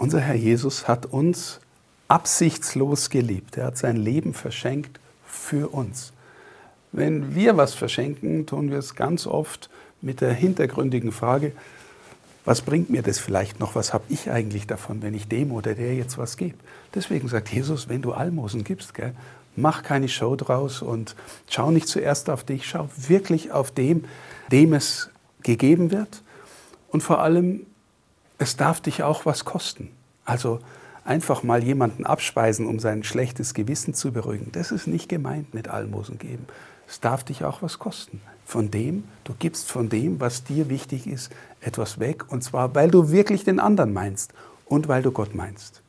Unser Herr Jesus hat uns absichtslos geliebt. Er hat sein Leben verschenkt für uns. Wenn wir was verschenken, tun wir es ganz oft mit der hintergründigen Frage, was bringt mir das vielleicht noch? Was habe ich eigentlich davon, wenn ich dem oder der jetzt was gebe? Deswegen sagt Jesus, wenn du Almosen gibst, gell, mach keine Show draus und schau nicht zuerst auf dich, schau wirklich auf dem, dem es gegeben wird. Und vor allem es darf dich auch was kosten. Also einfach mal jemanden abspeisen, um sein schlechtes Gewissen zu beruhigen, das ist nicht gemeint mit Almosen geben. Es darf dich auch was kosten. Von dem, du gibst von dem, was dir wichtig ist, etwas weg. Und zwar, weil du wirklich den anderen meinst und weil du Gott meinst.